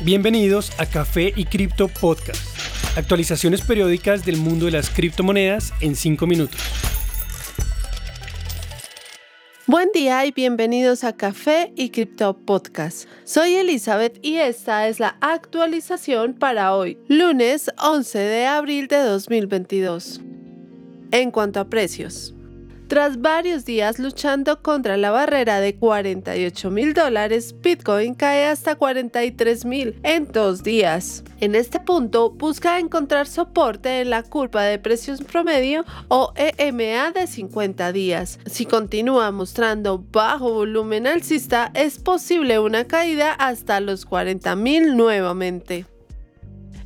Bienvenidos a Café y Cripto Podcast. Actualizaciones periódicas del mundo de las criptomonedas en 5 minutos. Buen día y bienvenidos a Café y Cripto Podcast. Soy Elizabeth y esta es la actualización para hoy, lunes 11 de abril de 2022. En cuanto a precios. Tras varios días luchando contra la barrera de 48 mil dólares, Bitcoin cae hasta 43 mil en dos días. En este punto, busca encontrar soporte en la curva de precios promedio o EMA de 50 días. Si continúa mostrando bajo volumen alcista, es posible una caída hasta los 40 mil nuevamente.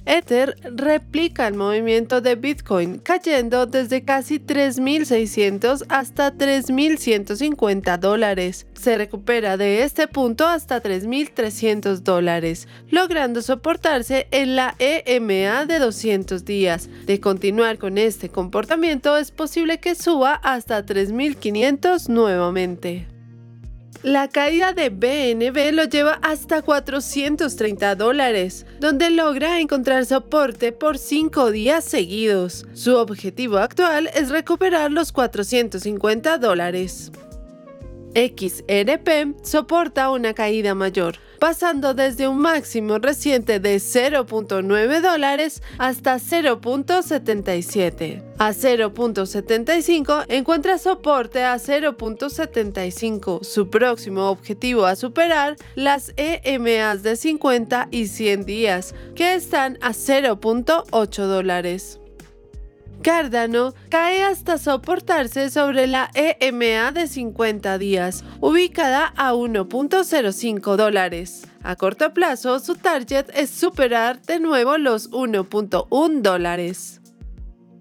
Ether replica el movimiento de Bitcoin, cayendo desde casi 3.600 hasta 3.150 dólares. Se recupera de este punto hasta 3.300 dólares, logrando soportarse en la EMA de 200 días. De continuar con este comportamiento es posible que suba hasta 3.500 nuevamente. La caída de BNB lo lleva hasta 430 dólares, donde logra encontrar soporte por 5 días seguidos. Su objetivo actual es recuperar los 450 dólares. XRP soporta una caída mayor, pasando desde un máximo reciente de 0.9 dólares hasta 0.77. A 0.75 encuentra soporte a 0.75, su próximo objetivo a superar las EMAs de 50 y 100 días, que están a 0.8 dólares. Cardano cae hasta soportarse sobre la EMA de 50 días, ubicada a 1.05 dólares. A corto plazo, su target es superar de nuevo los 1.1 dólares.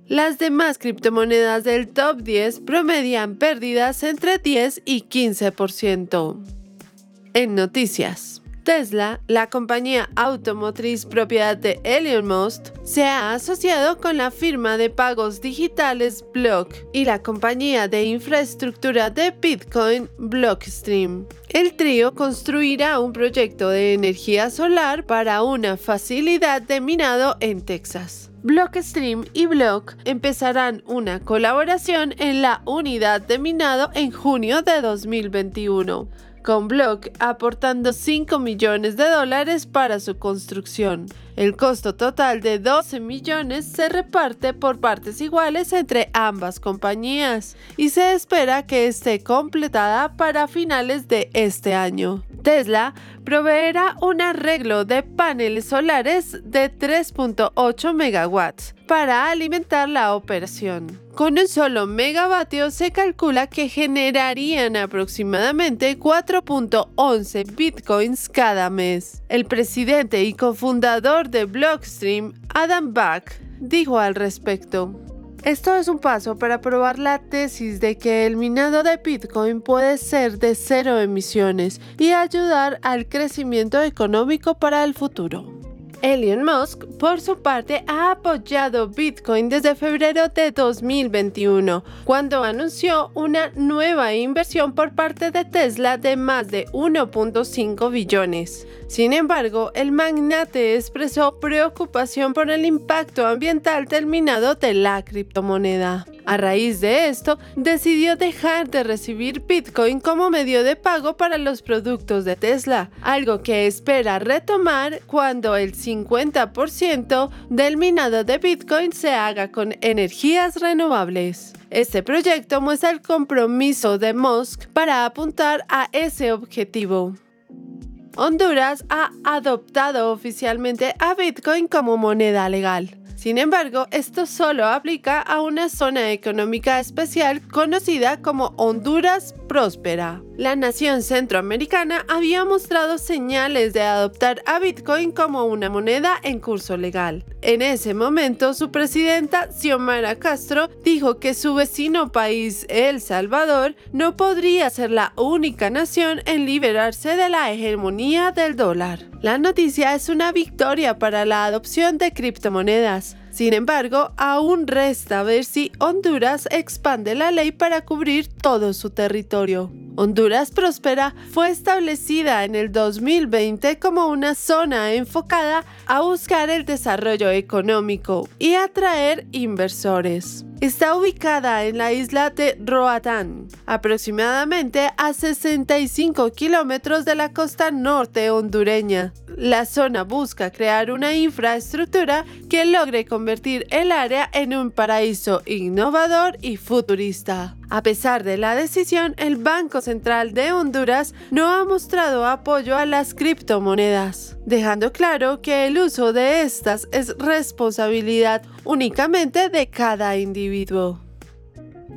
Las demás criptomonedas del top 10 promedian pérdidas entre 10 y 15%. En noticias. Tesla, la compañía automotriz propiedad de Elon Musk, se ha asociado con la firma de pagos digitales Block y la compañía de infraestructura de Bitcoin Blockstream. El trío construirá un proyecto de energía solar para una facilidad de minado en Texas. Blockstream y Block empezarán una colaboración en la unidad de minado en junio de 2021 con Block aportando 5 millones de dólares para su construcción. El costo total de 12 millones se reparte por partes iguales entre ambas compañías y se espera que esté completada para finales de este año. Tesla proveerá un arreglo de paneles solares de 3.8 megawatts para alimentar la operación. Con un solo megavatio se calcula que generarían aproximadamente 4.11 bitcoins cada mes. El presidente y cofundador de Blockstream, Adam Back, dijo al respecto. Esto es un paso para probar la tesis de que el minado de Bitcoin puede ser de cero emisiones y ayudar al crecimiento económico para el futuro. Elon Musk, por su parte, ha apoyado Bitcoin desde febrero de 2021, cuando anunció una nueva inversión por parte de Tesla de más de 1.5 billones. Sin embargo, el magnate expresó preocupación por el impacto ambiental terminado de la criptomoneda. A raíz de esto, decidió dejar de recibir Bitcoin como medio de pago para los productos de Tesla, algo que espera retomar cuando el 50% del minado de Bitcoin se haga con energías renovables. Este proyecto muestra el compromiso de Musk para apuntar a ese objetivo. Honduras ha adoptado oficialmente a Bitcoin como moneda legal. Sin embargo, esto solo aplica a una zona económica especial conocida como Honduras Próspera. La nación centroamericana había mostrado señales de adoptar a Bitcoin como una moneda en curso legal. En ese momento, su presidenta Xiomara Castro dijo que su vecino país, El Salvador, no podría ser la única nación en liberarse de la hegemonía del dólar. La noticia es una victoria para la adopción de criptomonedas. Sin embargo, aún resta ver si Honduras expande la ley para cubrir todo su territorio. Honduras Próspera fue establecida en el 2020 como una zona enfocada a buscar el desarrollo económico y atraer inversores. Está ubicada en la isla de Roatán, aproximadamente a 65 kilómetros de la costa norte hondureña. La zona busca crear una infraestructura que logre convertir el área en un paraíso innovador y futurista. A pesar de la decisión, el Banco Central de Honduras no ha mostrado apoyo a las criptomonedas, dejando claro que el uso de estas es responsabilidad únicamente de cada individuo.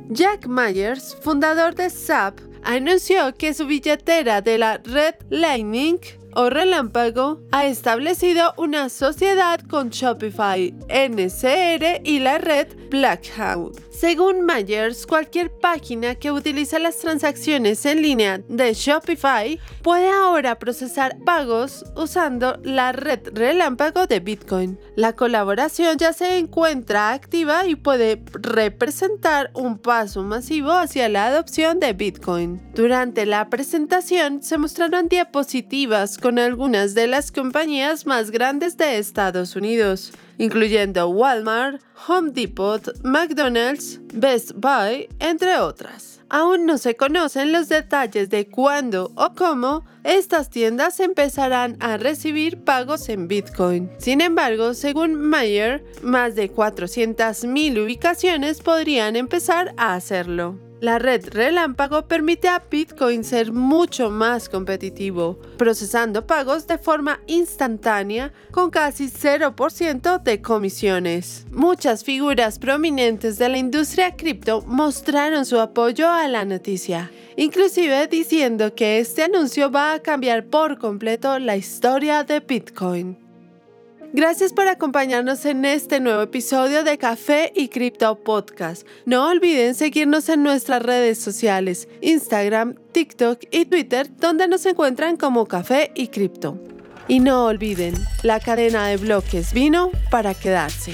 Jack Myers, fundador de SAP, anunció que su billetera de la red Lightning o Relámpago ha establecido una sociedad con Shopify, NCR y la red Blackhound. Según Myers, cualquier página que utiliza las transacciones en línea de Shopify puede ahora procesar pagos usando la red relámpago de Bitcoin. La colaboración ya se encuentra activa y puede representar un paso masivo hacia la adopción de Bitcoin. Durante la presentación se mostraron diapositivas con algunas de las compañías más grandes de Estados Unidos incluyendo Walmart, Home Depot, McDonald's, Best Buy, entre otras. Aún no se conocen los detalles de cuándo o cómo estas tiendas empezarán a recibir pagos en Bitcoin. Sin embargo, según Mayer, más de 400.000 ubicaciones podrían empezar a hacerlo. La red relámpago permite a Bitcoin ser mucho más competitivo, procesando pagos de forma instantánea con casi 0% de comisiones. Muchas figuras prominentes de la industria cripto mostraron su apoyo a la noticia, inclusive diciendo que este anuncio va a cambiar por completo la historia de Bitcoin. Gracias por acompañarnos en este nuevo episodio de Café y Cripto Podcast. No olviden seguirnos en nuestras redes sociales, Instagram, TikTok y Twitter, donde nos encuentran como Café y Cripto. Y no olviden, la cadena de bloques vino para quedarse.